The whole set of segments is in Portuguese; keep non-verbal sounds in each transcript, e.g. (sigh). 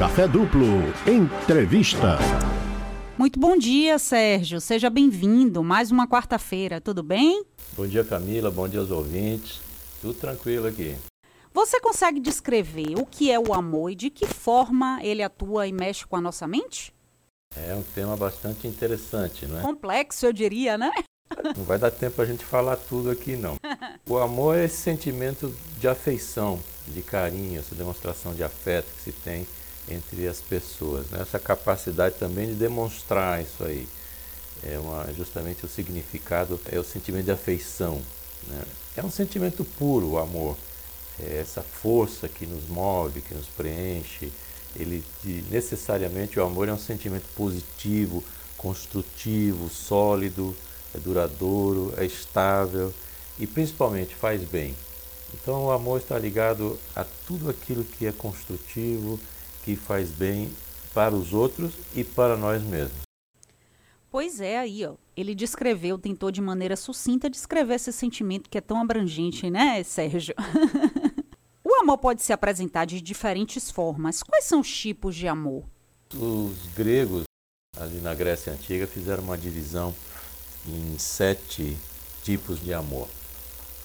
Café Duplo. Entrevista. Muito bom dia, Sérgio. Seja bem-vindo. Mais uma quarta-feira, tudo bem? Bom dia, Camila. Bom dia aos ouvintes. Tudo tranquilo aqui. Você consegue descrever o que é o amor e de que forma ele atua e mexe com a nossa mente? É um tema bastante interessante, não é? Complexo, eu diria, né? (laughs) Não vai dar tempo a gente falar tudo aqui, não. O amor é esse sentimento de afeição, de carinho, essa demonstração de afeto que se tem entre as pessoas. Né? Essa capacidade também de demonstrar isso aí. É uma, justamente o significado, é o sentimento de afeição. Né? É um sentimento puro, o amor. É essa força que nos move, que nos preenche. Ele necessariamente o amor é um sentimento positivo, construtivo, sólido, é duradouro, é estável e principalmente faz bem. Então o amor está ligado a tudo aquilo que é construtivo, que faz bem para os outros e para nós mesmos. Pois é, aí, ó. Ele descreveu, tentou de maneira sucinta descrever esse sentimento que é tão abrangente, né, Sérgio? (laughs) o amor pode se apresentar de diferentes formas. Quais são os tipos de amor? Os gregos, ali na Grécia Antiga, fizeram uma divisão em sete tipos de amor.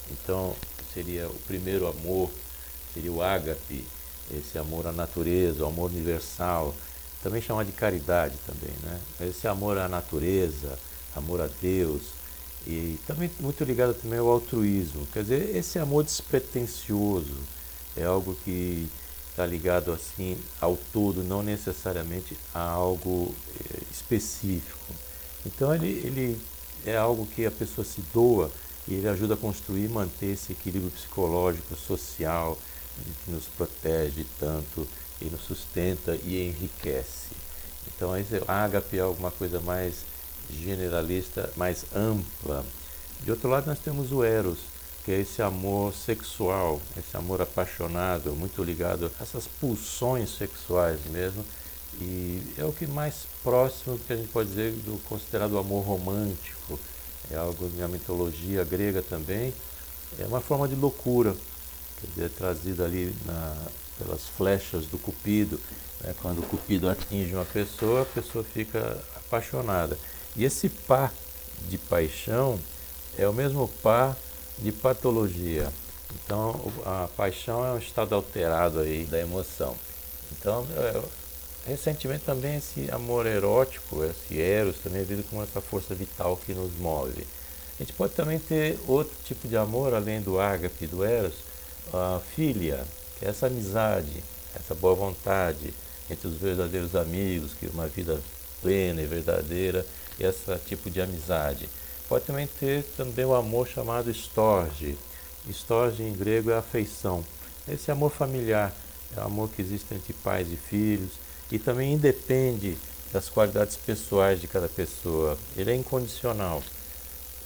Então, seria o primeiro amor, seria o ágape, esse amor à natureza, o amor universal, também chamado de caridade também, né? Esse amor à natureza, amor a Deus e também muito ligado também ao altruísmo. Quer dizer, esse amor despretensioso é algo que está ligado assim ao todo, não necessariamente a algo eh, específico. Então ele, ele é algo que a pessoa se doa e ele ajuda a construir e manter esse equilíbrio psicológico, social, que nos protege tanto e nos sustenta e enriquece. Então, esse ágape é alguma coisa mais generalista, mais ampla. De outro lado, nós temos o eros, que é esse amor sexual, esse amor apaixonado, muito ligado a essas pulsões sexuais mesmo, e é o que mais próximo que a gente pode dizer do considerado amor romântico. É algo na mitologia grega também. É uma forma de loucura, quer dizer, trazida ali na, pelas flechas do cupido. Né? Quando o cupido atinge uma pessoa, a pessoa fica apaixonada. E esse par de paixão é o mesmo par de patologia. Então, a paixão é um estado alterado aí da emoção. Então, é, Recentemente também esse amor erótico, esse eros, também é visto como essa força vital que nos move. A gente pode também ter outro tipo de amor, além do ágape e do eros, a filia, que é essa amizade, essa boa vontade entre os verdadeiros amigos, que uma vida plena e verdadeira, esse tipo de amizade. Pode também ter também o amor chamado storge. Storge em grego é afeição. Esse amor familiar, é o amor que existe entre pais e filhos, e também independe das qualidades pessoais de cada pessoa. Ele é incondicional.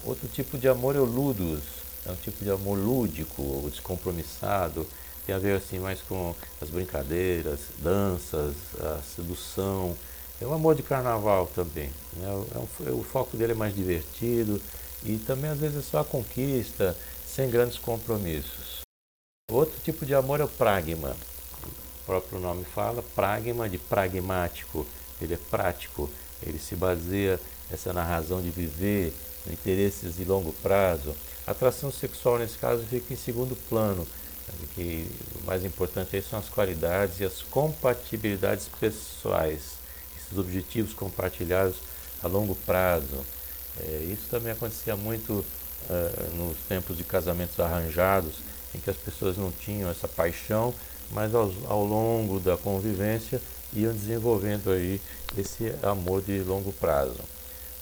Outro tipo de amor é o ludus, é um tipo de amor lúdico, ou descompromissado, tem a ver assim mais com as brincadeiras, danças, a sedução. É um amor de carnaval também. Né? É um, é o foco dele é mais divertido e também às vezes é só a conquista, sem grandes compromissos. Outro tipo de amor é o pragma, próprio nome fala, pragma de pragmático, ele é prático, ele se baseia essa na razão de viver, interesses de longo prazo. A atração sexual nesse caso fica em segundo plano, que o mais importante aí são as qualidades e as compatibilidades pessoais, esses objetivos compartilhados a longo prazo. É, isso também acontecia muito uh, nos tempos de casamentos arranjados, em que as pessoas não tinham essa paixão mas ao, ao longo da convivência iam desenvolvendo aí esse amor de longo prazo.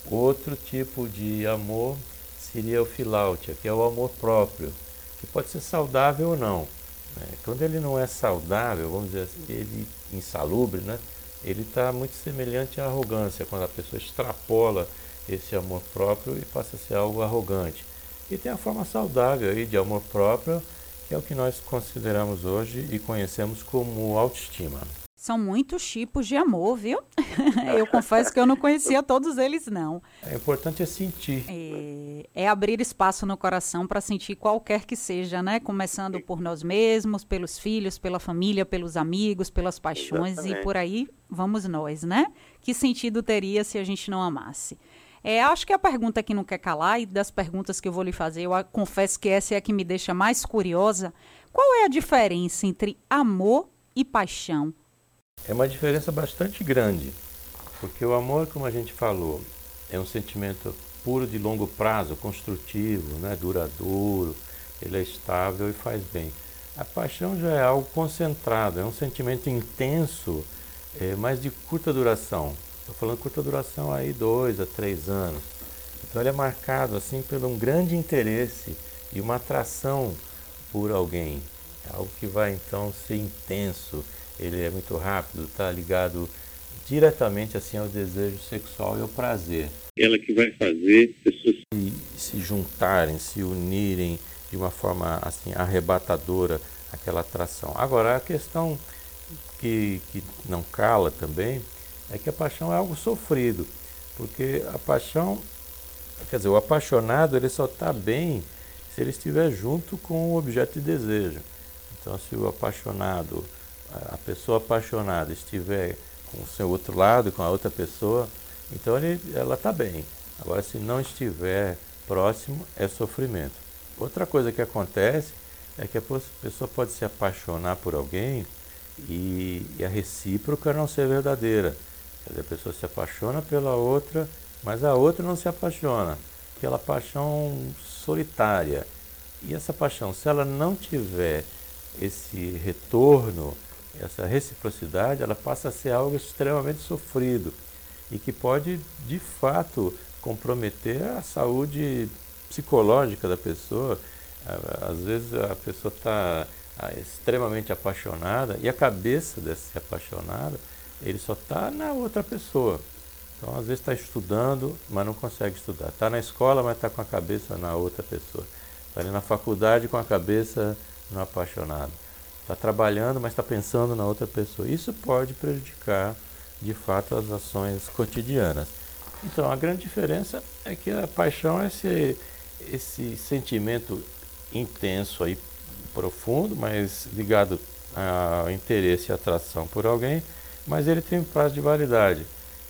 Outro tipo de amor seria o filautia, que é o amor próprio, que pode ser saudável ou não. Né? Quando ele não é saudável, vamos dizer assim, ele insalubre, né? ele está muito semelhante à arrogância, quando a pessoa extrapola esse amor próprio e passa a ser algo arrogante. E tem a forma saudável aí de amor próprio, que é o que nós consideramos hoje e conhecemos como autoestima. São muitos tipos de amor, viu? (laughs) eu confesso que eu não conhecia todos eles, não. É importante é sentir. É, é abrir espaço no coração para sentir qualquer que seja, né? Começando por nós mesmos, pelos filhos, pela família, pelos amigos, pelas paixões Exatamente. e por aí vamos nós, né? Que sentido teria se a gente não amasse? É, acho que a pergunta que não quer calar e das perguntas que eu vou lhe fazer, eu confesso que essa é a que me deixa mais curiosa. Qual é a diferença entre amor e paixão? É uma diferença bastante grande, porque o amor, como a gente falou, é um sentimento puro de longo prazo, construtivo, né, duradouro, ele é estável e faz bem. A paixão já é algo concentrado, é um sentimento intenso, é, mas de curta duração. Estou falando curta duração aí, dois a três anos. Então ele é marcado assim por um grande interesse e uma atração por alguém. É algo que vai então ser intenso, ele é muito rápido, está ligado diretamente assim ao desejo sexual e ao prazer. Ela que vai fazer pessoas se, se juntarem, se unirem de uma forma assim arrebatadora aquela atração. Agora a questão que, que não cala também é que a paixão é algo sofrido, porque a paixão, quer dizer, o apaixonado ele só está bem se ele estiver junto com o objeto de desejo. Então se o apaixonado a pessoa apaixonada estiver com o seu outro lado, com a outra pessoa, então ele, ela está bem. Agora, se não estiver próximo, é sofrimento. Outra coisa que acontece é que a pessoa pode se apaixonar por alguém e, e a recíproca não ser verdadeira. Dizer, a pessoa se apaixona pela outra, mas a outra não se apaixona. Aquela paixão solitária. E essa paixão, se ela não tiver esse retorno, essa reciprocidade, ela passa a ser algo extremamente sofrido e que pode, de fato, comprometer a saúde psicológica da pessoa. Às vezes a pessoa está extremamente apaixonada e a cabeça desse apaixonado, ele só está na outra pessoa. Então, às vezes está estudando, mas não consegue estudar. Está na escola, mas está com a cabeça na outra pessoa. Está ali na faculdade com a cabeça no apaixonado está trabalhando, mas está pensando na outra pessoa. Isso pode prejudicar, de fato, as ações cotidianas. Então, a grande diferença é que a paixão é esse, esse sentimento intenso aí, profundo, mas ligado ao interesse e atração por alguém, mas ele tem um prazo de validade.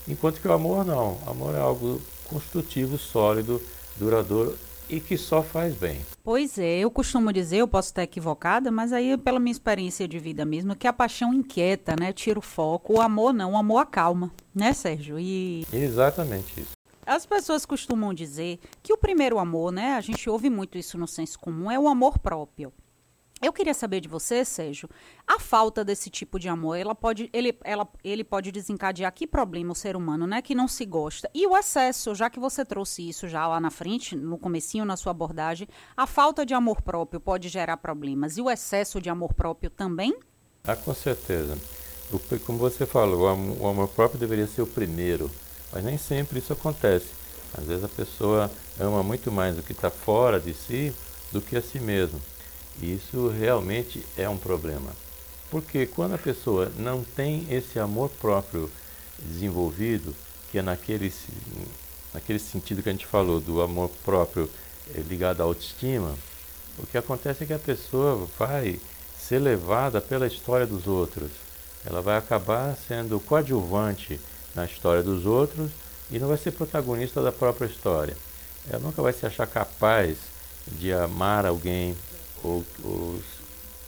Enquanto que o amor não. O amor é algo construtivo, sólido, duradouro e que só faz bem. Pois é, eu costumo dizer, eu posso estar equivocada, mas aí pela minha experiência de vida mesmo, que a paixão inquieta, né? Tira o foco. O amor não, o amor acalma, né, Sérgio? E exatamente isso. As pessoas costumam dizer que o primeiro amor, né? A gente ouve muito isso no senso comum, é o amor próprio. Eu queria saber de você, Sérgio, a falta desse tipo de amor, ela pode, ele, ela, ele pode desencadear que problema o ser humano, né, que não se gosta. E o excesso, já que você trouxe isso já lá na frente, no comecinho, na sua abordagem, a falta de amor próprio pode gerar problemas. E o excesso de amor próprio também? Ah, com certeza. Como você falou, o amor próprio deveria ser o primeiro, mas nem sempre isso acontece. Às vezes a pessoa ama muito mais o que está fora de si do que a si mesmo. Isso realmente é um problema. Porque quando a pessoa não tem esse amor próprio desenvolvido, que é naquele, naquele sentido que a gente falou, do amor próprio eh, ligado à autoestima, o que acontece é que a pessoa vai ser levada pela história dos outros. Ela vai acabar sendo coadjuvante na história dos outros e não vai ser protagonista da própria história. Ela nunca vai se achar capaz de amar alguém, ou, ou,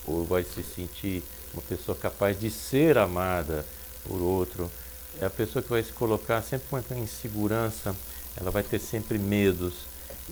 ou vai se sentir uma pessoa capaz de ser amada por outro. É a pessoa que vai se colocar sempre com uma insegurança, ela vai ter sempre medos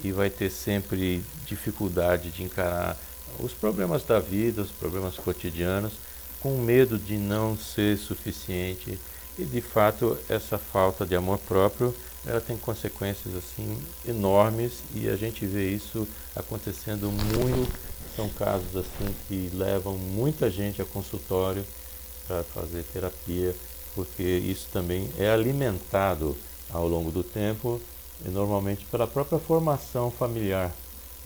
e vai ter sempre dificuldade de encarar os problemas da vida, os problemas cotidianos, com medo de não ser suficiente. E de fato, essa falta de amor próprio, ela tem consequências assim enormes e a gente vê isso acontecendo muito são casos assim que levam muita gente a consultório para fazer terapia, porque isso também é alimentado ao longo do tempo normalmente pela própria formação familiar.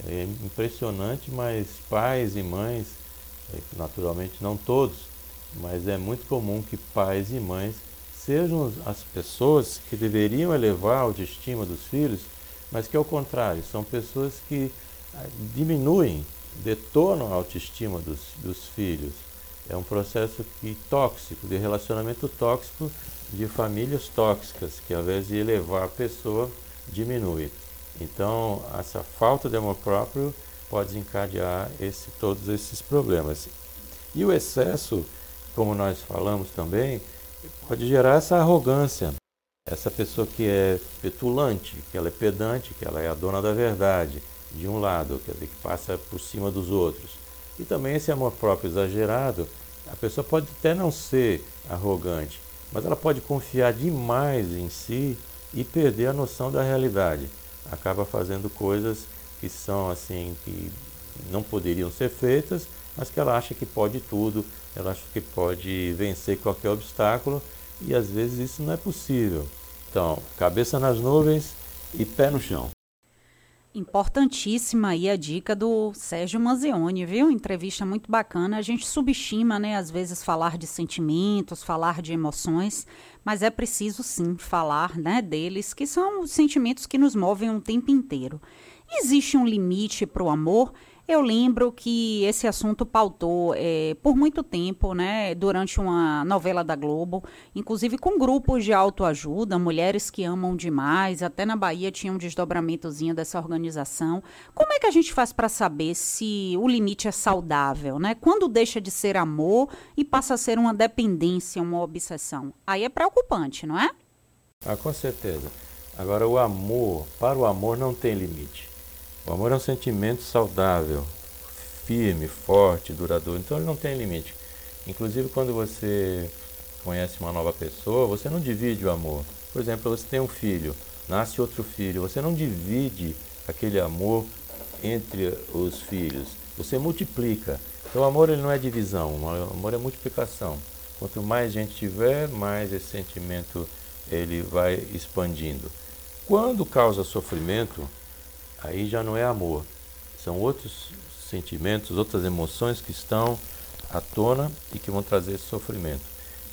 É impressionante, mas pais e mães, é, naturalmente não todos, mas é muito comum que pais e mães sejam as pessoas que deveriam elevar a autoestima dos filhos, mas que ao contrário, são pessoas que ah, diminuem, detonam a autoestima dos, dos filhos. É um processo que, tóxico, de relacionamento tóxico, de famílias tóxicas, que ao invés de elevar a pessoa, diminui. Então, essa falta de amor próprio pode desencadear esse, todos esses problemas. E o excesso, como nós falamos também, pode gerar essa arrogância. Essa pessoa que é petulante, que ela é pedante, que ela é a dona da verdade, de um lado, quer dizer, que passa por cima dos outros. E também esse amor próprio exagerado, a pessoa pode até não ser arrogante, mas ela pode confiar demais em si e perder a noção da realidade. Acaba fazendo coisas que são assim, que não poderiam ser feitas, mas que ela acha que pode tudo, ela acha que pode vencer qualquer obstáculo e às vezes isso não é possível. Então, cabeça nas nuvens e pé no chão. Importantíssima aí a dica do Sérgio Manzioni, viu? Entrevista muito bacana. A gente subestima, né, às vezes falar de sentimentos, falar de emoções, mas é preciso sim falar, né, deles, que são os sentimentos que nos movem o tempo inteiro. Existe um limite para o amor? Eu lembro que esse assunto pautou é, por muito tempo, né, durante uma novela da Globo, inclusive com grupos de autoajuda, mulheres que amam demais, até na Bahia tinha um desdobramentozinho dessa organização. Como é que a gente faz para saber se o limite é saudável, né? Quando deixa de ser amor e passa a ser uma dependência, uma obsessão? Aí é preocupante, não é? Ah, com certeza. Agora, o amor, para o amor não tem limite. O amor é um sentimento saudável, firme, forte, duradouro. Então ele não tem limite. Inclusive quando você conhece uma nova pessoa, você não divide o amor. Por exemplo, você tem um filho, nasce outro filho, você não divide aquele amor entre os filhos. Você multiplica. Então o amor ele não é divisão, o amor é multiplicação. Quanto mais gente tiver, mais esse sentimento ele vai expandindo. Quando causa sofrimento, aí já não é amor. São outros sentimentos, outras emoções que estão à tona e que vão trazer sofrimento.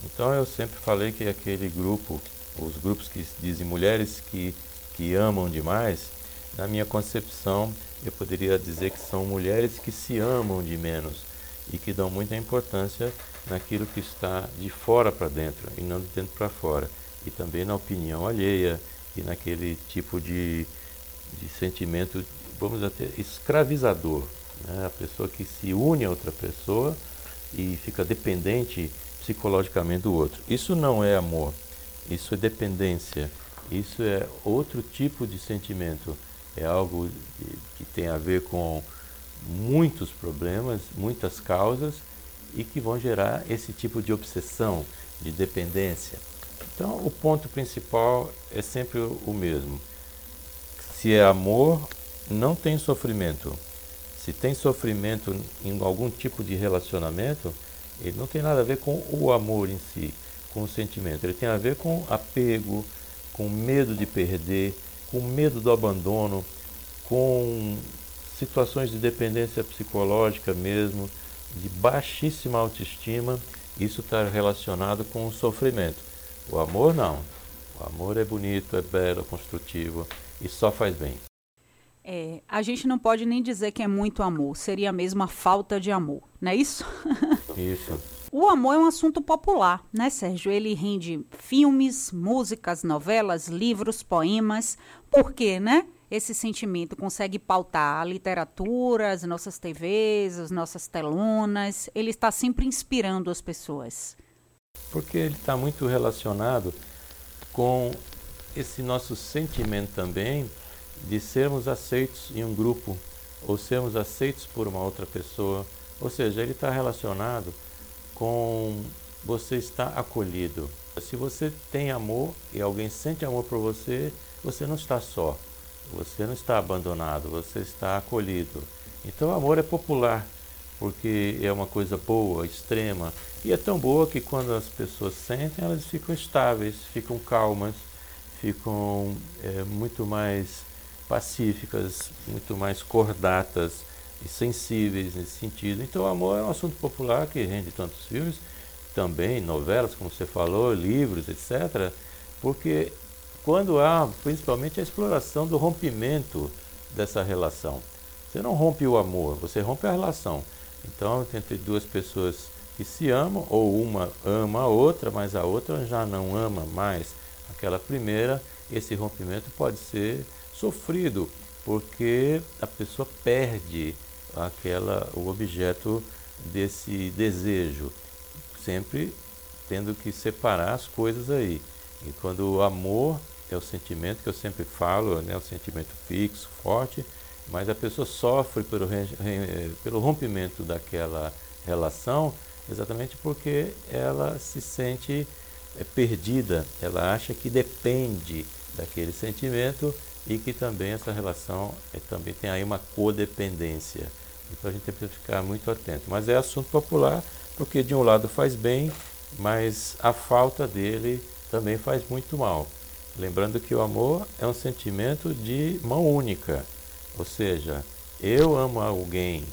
Então eu sempre falei que aquele grupo, os grupos que dizem mulheres que, que amam demais, na minha concepção eu poderia dizer que são mulheres que se amam de menos e que dão muita importância naquilo que está de fora para dentro e não de dentro para fora. E também na opinião alheia e naquele tipo de de sentimento, vamos dizer, escravizador. Né? A pessoa que se une a outra pessoa e fica dependente psicologicamente do outro. Isso não é amor, isso é dependência, isso é outro tipo de sentimento. É algo que tem a ver com muitos problemas, muitas causas e que vão gerar esse tipo de obsessão, de dependência. Então, o ponto principal é sempre o mesmo. Se é amor, não tem sofrimento. Se tem sofrimento em algum tipo de relacionamento, ele não tem nada a ver com o amor em si, com o sentimento. Ele tem a ver com apego, com medo de perder, com medo do abandono, com situações de dependência psicológica mesmo, de baixíssima autoestima. Isso está relacionado com o sofrimento. O amor não. O amor é bonito, é belo, é construtivo e só faz bem. É, a gente não pode nem dizer que é muito amor, seria mesmo a falta de amor, não é isso? (laughs) Isso. O amor é um assunto popular, né, Sérgio? Ele rende filmes, músicas, novelas, livros, poemas. Por quê, né? Esse sentimento consegue pautar a literatura, as nossas TVs, as nossas telonas. Ele está sempre inspirando as pessoas. Porque ele está muito relacionado com esse nosso sentimento também de sermos aceitos em um grupo ou sermos aceitos por uma outra pessoa. Ou seja, ele está relacionado com você estar acolhido. Se você tem amor e alguém sente amor por você, você não está só, você não está abandonado, você está acolhido. Então, amor é popular, porque é uma coisa boa, extrema, e é tão boa que quando as pessoas sentem, elas ficam estáveis, ficam calmas, ficam é, muito mais pacíficas, muito mais cordatas e sensíveis nesse sentido. Então, o amor é um assunto popular que rende tantos filmes, também novelas, como você falou, livros, etc., porque quando há principalmente a exploração do rompimento dessa relação. Você não rompe o amor, você rompe a relação. Então, entre duas pessoas que se amam, ou uma ama a outra, mas a outra já não ama mais aquela primeira, esse rompimento pode ser sofrido, porque a pessoa perde aquela o objeto desse desejo, sempre tendo que separar as coisas aí. E quando o amor é o sentimento que eu sempre falo, né, o sentimento fixo, forte, mas a pessoa sofre pelo, pelo rompimento daquela relação exatamente porque ela se sente é, perdida, ela acha que depende daquele sentimento e que também essa relação é, também tem aí uma codependência. Então a gente precisa ficar muito atento. Mas é assunto popular porque de um lado faz bem, mas a falta dele também faz muito mal. Lembrando que o amor é um sentimento de mão única, ou seja, eu amo alguém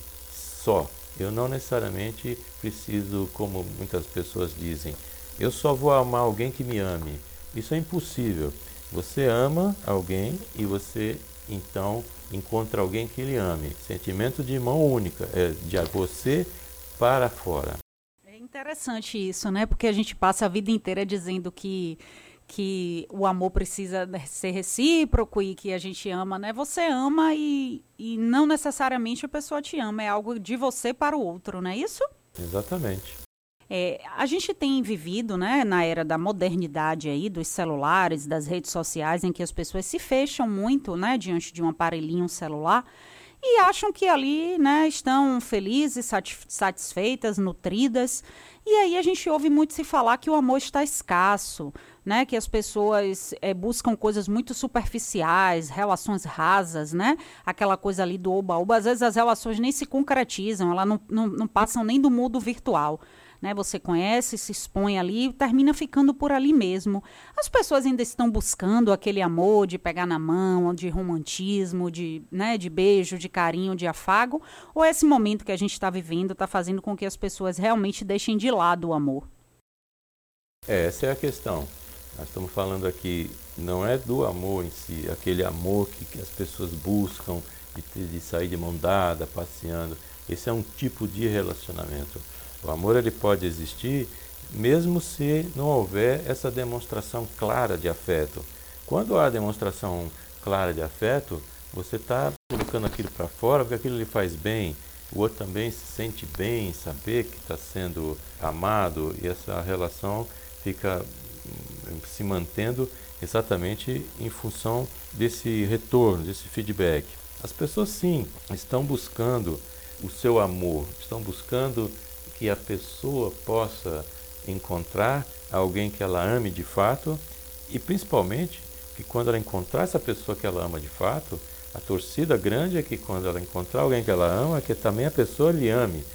só. Eu não necessariamente preciso, como muitas pessoas dizem, eu só vou amar alguém que me ame. Isso é impossível. Você ama alguém e você então encontra alguém que lhe ame. Sentimento de mão única, é de você para fora. É interessante isso, né? Porque a gente passa a vida inteira dizendo que que o amor precisa ser recíproco e que a gente ama, né? Você ama e, e não necessariamente a pessoa te ama, é algo de você para o outro, não é isso? Exatamente. É, a gente tem vivido, né, na era da modernidade aí, dos celulares, das redes sociais, em que as pessoas se fecham muito, né, diante de um aparelhinho celular e acham que ali, né, estão felizes, satisfeitas, nutridas. E aí a gente ouve muito se falar que o amor está escasso, né, que as pessoas é, buscam coisas muito superficiais, relações rasas, né, aquela coisa ali do oba-oba. Às vezes as relações nem se concretizam, elas não, não, não passam nem do mundo virtual né? Você conhece, se expõe ali termina ficando por ali mesmo. As pessoas ainda estão buscando aquele amor de pegar na mão, de romantismo, de, né, de beijo, de carinho, de afago, ou esse momento que a gente está vivendo está fazendo com que as pessoas realmente deixem de lado o amor? É, essa é a questão. Nós estamos falando aqui, não é do amor em si, aquele amor que, que as pessoas buscam de, de sair de mão dada, passeando. Esse é um tipo de relacionamento. O amor ele pode existir mesmo se não houver essa demonstração clara de afeto. Quando há demonstração clara de afeto, você está colocando aquilo para fora porque aquilo lhe faz bem. O outro também se sente bem, saber que está sendo amado e essa relação fica hum, se mantendo exatamente em função desse retorno, desse feedback. As pessoas sim estão buscando o seu amor, estão buscando que a pessoa possa encontrar alguém que ela ame de fato e principalmente que quando ela encontrar essa pessoa que ela ama de fato, a torcida grande é que quando ela encontrar alguém que ela ama, que também a pessoa lhe ame,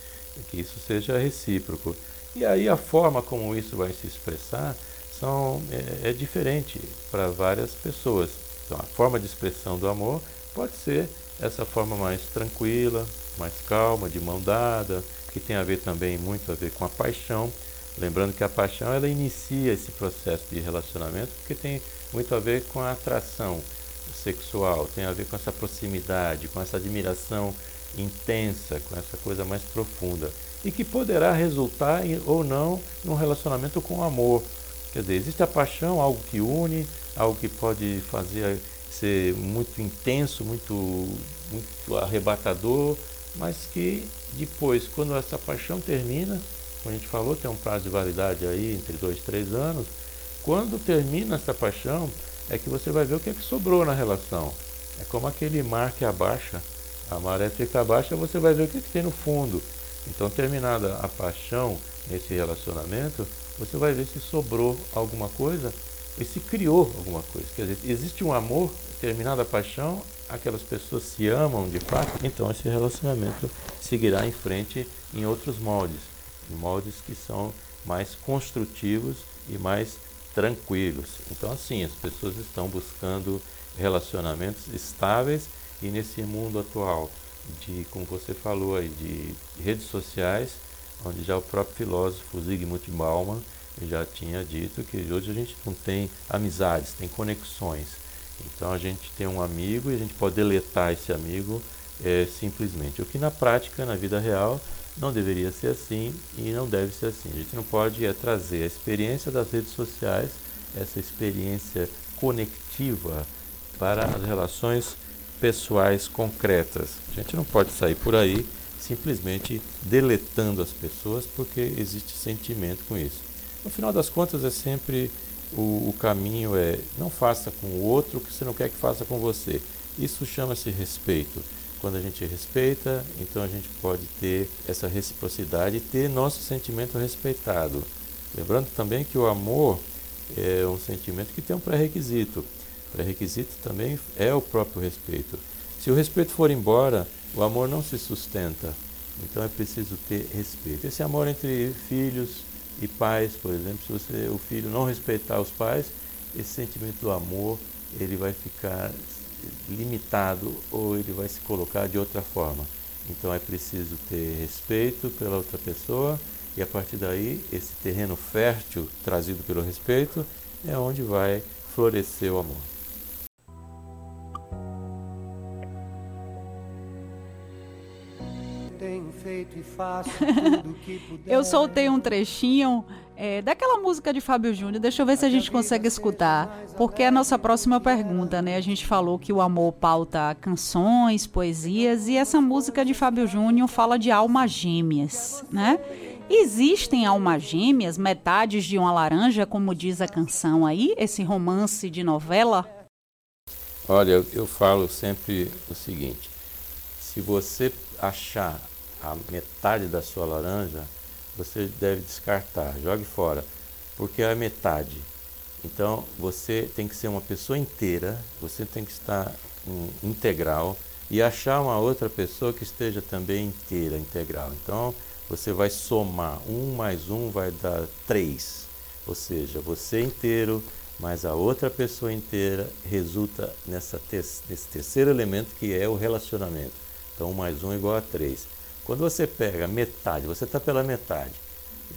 que isso seja recíproco. E aí a forma como isso vai se expressar são, é, é diferente para várias pessoas. Então a forma de expressão do amor pode ser essa forma mais tranquila, mais calma, de mão dada, que tem a ver também muito a ver com a paixão. Lembrando que a paixão ela inicia esse processo de relacionamento porque tem muito a ver com a atração sexual, tem a ver com essa proximidade, com essa admiração intensa, com essa coisa mais profunda e que poderá resultar em, ou não num relacionamento com amor. Quer dizer, existe a paixão, algo que une, algo que pode fazer ser muito intenso, muito, muito arrebatador, mas que depois, quando essa paixão termina, como a gente falou, tem um prazo de validade aí entre dois, três anos. Quando termina essa paixão, é que você vai ver o que é que sobrou na relação. É como aquele mar que abaixa, a maré fica baixa, você vai ver o que, é que tem no fundo. Então, terminada a paixão nesse relacionamento, você vai ver se sobrou alguma coisa e se criou alguma coisa. Quer dizer, existe um amor, terminada a paixão, aquelas pessoas se amam de fato, então esse relacionamento seguirá em frente em outros moldes, moldes que são mais construtivos e mais tranquilos. Então, assim, as pessoas estão buscando relacionamentos estáveis e nesse mundo atual de, como você falou aí, de redes sociais, onde já o próprio filósofo Zygmunt Bauman já tinha dito que hoje a gente não tem amizades, tem conexões. Então a gente tem um amigo e a gente pode deletar esse amigo é, simplesmente. O que na prática, na vida real, não deveria ser assim e não deve ser assim. A gente não pode é, trazer a experiência das redes sociais, essa experiência conectiva para as relações pessoais concretas. A gente não pode sair por aí simplesmente deletando as pessoas porque existe sentimento com isso. No final das contas é sempre o, o caminho é não faça com o outro o que você não quer que faça com você. Isso chama-se respeito. Quando a gente respeita, então a gente pode ter essa reciprocidade e ter nosso sentimento respeitado. Lembrando também que o amor é um sentimento que tem um pré-requisito. Pré-requisito também é o próprio respeito. Se o respeito for embora, o amor não se sustenta. Então é preciso ter respeito. Esse amor entre filhos e pais, por exemplo, se você, o filho não respeitar os pais, esse sentimento do amor ele vai ficar limitado ou ele vai se colocar de outra forma. Então é preciso ter respeito pela outra pessoa e a partir daí esse terreno fértil trazido pelo respeito é onde vai florescer o amor. Eu soltei um trechinho é, daquela música de Fábio Júnior. Deixa eu ver se a gente consegue escutar, porque é a nossa próxima pergunta, né? A gente falou que o amor pauta canções, poesias, e essa música de Fábio Júnior fala de almas gêmeas, né? Existem almas gêmeas, metades de uma laranja, como diz a canção aí, esse romance de novela? Olha, eu falo sempre o seguinte: se você achar a metade da sua laranja, você deve descartar, jogue fora, porque é a metade. Então você tem que ser uma pessoa inteira, você tem que estar um, integral e achar uma outra pessoa que esteja também inteira, integral. Então você vai somar um mais um vai dar três, ou seja, você inteiro mais a outra pessoa inteira resulta nessa te nesse terceiro elemento que é o relacionamento. Então um mais um é igual a três. Quando você pega metade, você está pela metade,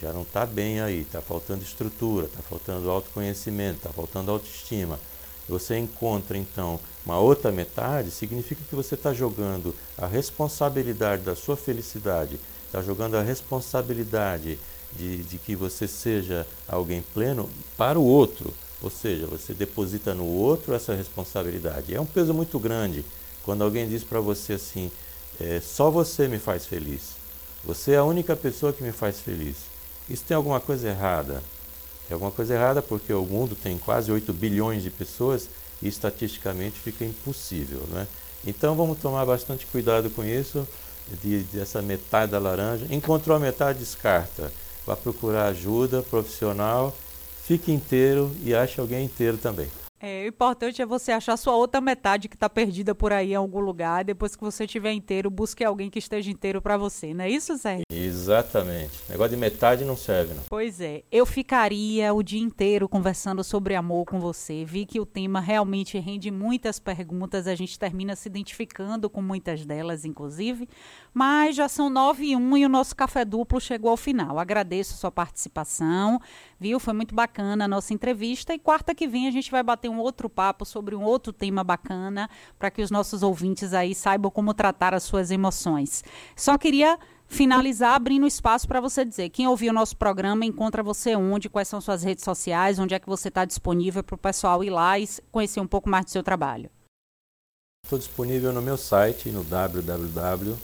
já não está bem aí, está faltando estrutura, está faltando autoconhecimento, está faltando autoestima. Você encontra então uma outra metade, significa que você está jogando a responsabilidade da sua felicidade, está jogando a responsabilidade de, de que você seja alguém pleno para o outro. Ou seja, você deposita no outro essa responsabilidade. É um peso muito grande quando alguém diz para você assim: é, só você me faz feliz. Você é a única pessoa que me faz feliz. Isso tem alguma coisa errada. Tem alguma coisa errada porque o mundo tem quase 8 bilhões de pessoas e estatisticamente fica impossível. Né? Então vamos tomar bastante cuidado com isso, de, dessa metade da laranja. Encontrou a metade, descarta. Vá procurar ajuda profissional, fique inteiro e ache alguém inteiro também. É, o importante é você achar sua outra metade que está perdida por aí em algum lugar. Depois que você estiver inteiro, busque alguém que esteja inteiro para você, não é isso, Zé? Exatamente. Negócio de metade não serve, não. Pois é. Eu ficaria o dia inteiro conversando sobre amor com você. Vi que o tema realmente rende muitas perguntas. A gente termina se identificando com muitas delas, inclusive. Mas já são nove e um e o nosso café duplo chegou ao final. Agradeço a sua participação, viu? Foi muito bacana a nossa entrevista. E quarta que vem a gente vai bater um outro papo sobre um outro tema bacana para que os nossos ouvintes aí saibam como tratar as suas emoções. Só queria finalizar abrindo espaço para você dizer. Quem ouviu o nosso programa encontra você onde, quais são suas redes sociais, onde é que você está disponível para o pessoal ir lá e conhecer um pouco mais do seu trabalho. Estou disponível no meu site, no www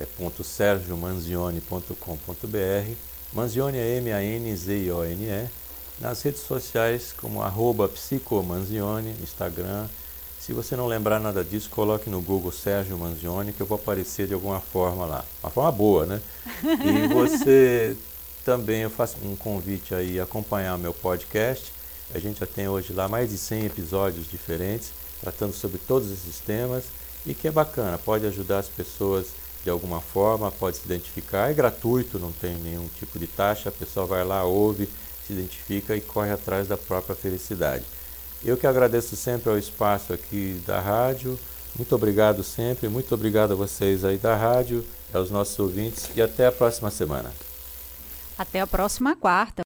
é .sergiomanzione.com.br Manzione é M-A-N-Z-I-O-N-E nas redes sociais como arroba psicomanzione, Instagram. Se você não lembrar nada disso, coloque no Google Sérgio Manzione que eu vou aparecer de alguma forma lá. Uma forma boa, né? E (laughs) você também, eu faço um convite aí a acompanhar meu podcast. A gente já tem hoje lá mais de 100 episódios diferentes, tratando sobre todos esses temas e que é bacana, pode ajudar as pessoas de alguma forma, pode se identificar, é gratuito, não tem nenhum tipo de taxa, a pessoa vai lá, ouve, se identifica e corre atrás da própria felicidade. Eu que agradeço sempre ao espaço aqui da rádio, muito obrigado sempre, muito obrigado a vocês aí da rádio, aos nossos ouvintes e até a próxima semana. Até a próxima quarta.